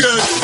good.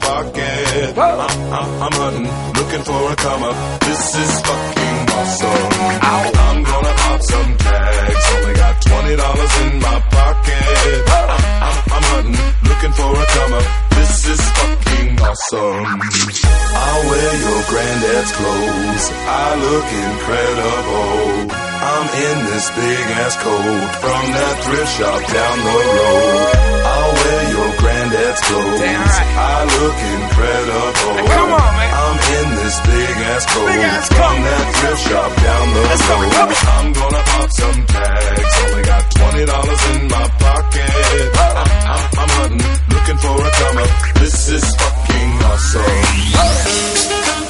pocket. I'm, I'm, I'm hunting, looking for a come up. This is fucking awesome. Ow. I'm gonna pop some tags. Only got twenty dollars in my pocket. I'm, I'm, I'm hunting, looking for a come up. This is fucking awesome wear your granddad's clothes. I look incredible. I'm in this big ass coat from that thrift shop down the road. I'll wear your granddad's clothes. I look incredible. Come on, man. I'm in this big ass coat, from that thrift shop down the Let's road. Go, I'm gonna up some tags. Only got twenty dollars in my pocket. I'm, I'm, I'm hunting, looking for a comer. This is fucking awesome.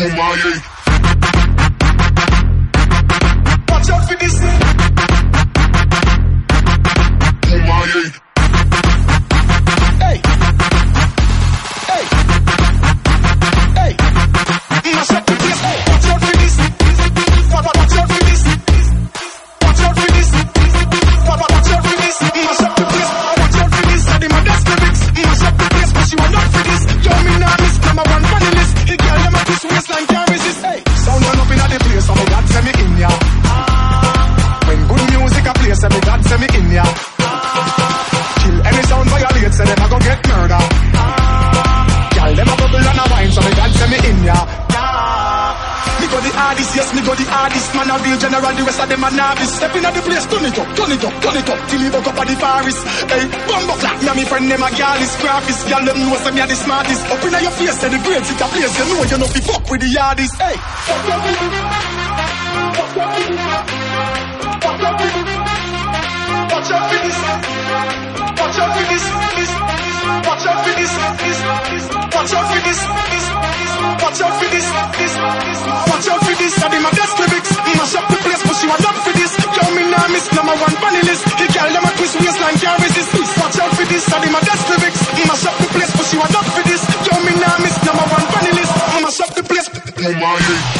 Bumaye. General, the rest of them a novice. Step in at the place, turn it up, turn it up, turn it up. Till you buck up at the forest. Hey, bumbo clap, me and me friend them a gallus Graphist, girl, them know say me a the smartest. Up inna your face, say the grades it a place. You know you know fi fuck with the hardest Hey, Watch out. For this. Watch out for this. this. Watch out for this. this. Watch out for this. this. Watch out for this. this. Watch out for this. I did my best lyrics. Mash up the place, but she was up for this. Yo, me now miss number one funny list. The girl them a twist waistline can't resist. Watch out for this. I did my best lyrics. Mash up the place, but she was up for this. Yo, me now miss number one funny list. Mash up the place. Bumaye. Hey.